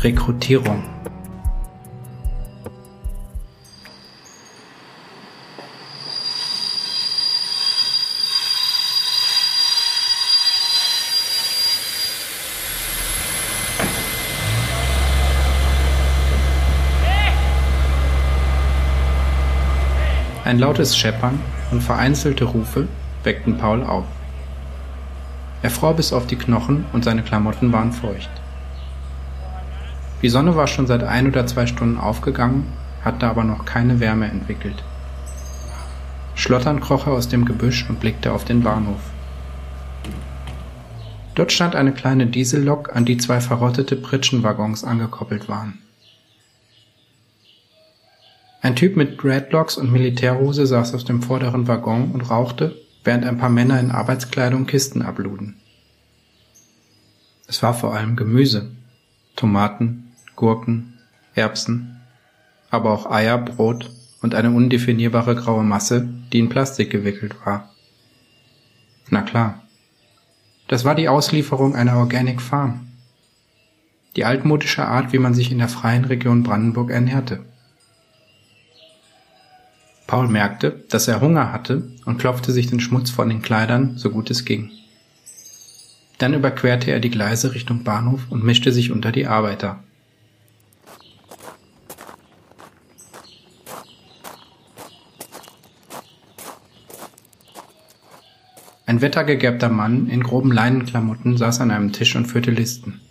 Rekrutierung Ein lautes Scheppern und vereinzelte Rufe weckten Paul auf. Er fror bis auf die Knochen und seine Klamotten waren feucht. Die Sonne war schon seit ein oder zwei Stunden aufgegangen, hatte aber noch keine Wärme entwickelt. Schlotternd kroch er aus dem Gebüsch und blickte auf den Bahnhof. Dort stand eine kleine Diesellok, an die zwei verrottete Pritschenwaggons angekoppelt waren. Ein Typ mit Dreadlocks und Militärhose saß auf dem vorderen Waggon und rauchte, während ein paar Männer in Arbeitskleidung Kisten abluden. Es war vor allem Gemüse, Tomaten, Gurken, Erbsen, aber auch Eier, Brot und eine undefinierbare graue Masse, die in Plastik gewickelt war. Na klar. Das war die Auslieferung einer Organic Farm. Die altmodische Art, wie man sich in der freien Region Brandenburg ernährte. Paul merkte, dass er Hunger hatte und klopfte sich den Schmutz von den Kleidern, so gut es ging. Dann überquerte er die Gleise Richtung Bahnhof und mischte sich unter die Arbeiter. Ein wettergegerbter Mann in groben Leinenklamotten saß an einem Tisch und führte Listen.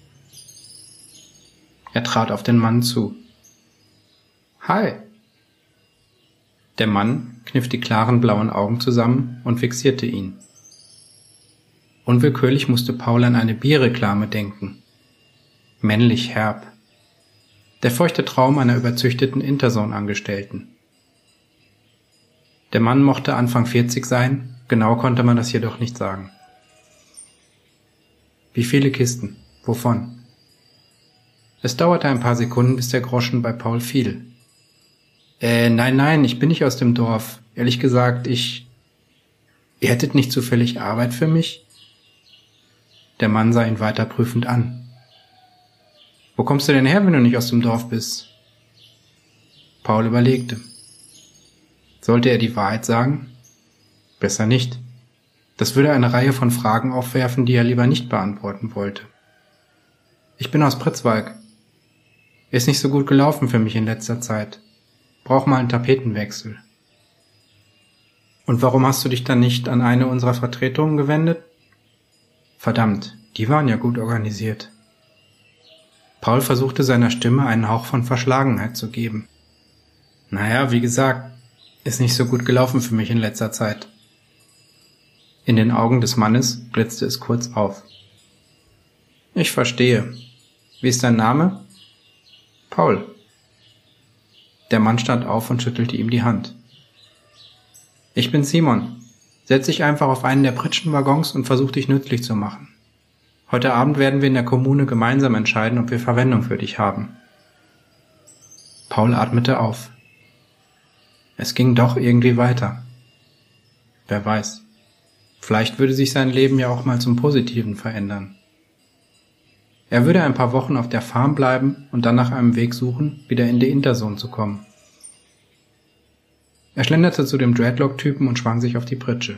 Er trat auf den Mann zu. Hi, der Mann kniff die klaren blauen Augen zusammen und fixierte ihn. Unwillkürlich musste Paul an eine Bierreklame denken. Männlich herb. Der feuchte Traum einer überzüchteten Interzone-Angestellten. Der Mann mochte Anfang 40 sein, genau konnte man das jedoch nicht sagen. Wie viele Kisten? Wovon? Es dauerte ein paar Sekunden, bis der Groschen bei Paul fiel. Äh, nein, nein, ich bin nicht aus dem Dorf. Ehrlich gesagt, ich. Ihr hättet nicht zufällig Arbeit für mich? Der Mann sah ihn weiter prüfend an. Wo kommst du denn her, wenn du nicht aus dem Dorf bist? Paul überlegte. Sollte er die Wahrheit sagen? Besser nicht. Das würde eine Reihe von Fragen aufwerfen, die er lieber nicht beantworten wollte. Ich bin aus Pritzwalk. Ist nicht so gut gelaufen für mich in letzter Zeit. Brauch mal einen Tapetenwechsel. Und warum hast du dich dann nicht an eine unserer Vertretungen gewendet? Verdammt, die waren ja gut organisiert. Paul versuchte seiner Stimme einen Hauch von Verschlagenheit zu geben. Naja, wie gesagt, ist nicht so gut gelaufen für mich in letzter Zeit. In den Augen des Mannes blitzte es kurz auf. Ich verstehe. Wie ist dein Name? Paul. Der Mann stand auf und schüttelte ihm die Hand. Ich bin Simon. Setz dich einfach auf einen der Pritschenwaggons und versuch dich nützlich zu machen. Heute Abend werden wir in der Kommune gemeinsam entscheiden, ob wir Verwendung für dich haben. Paul atmete auf. Es ging doch irgendwie weiter. Wer weiß. Vielleicht würde sich sein Leben ja auch mal zum Positiven verändern. Er würde ein paar Wochen auf der Farm bleiben und dann nach einem Weg suchen, wieder in die Interzone zu kommen. Er schlenderte zu dem Dreadlock-Typen und schwang sich auf die Pritsche.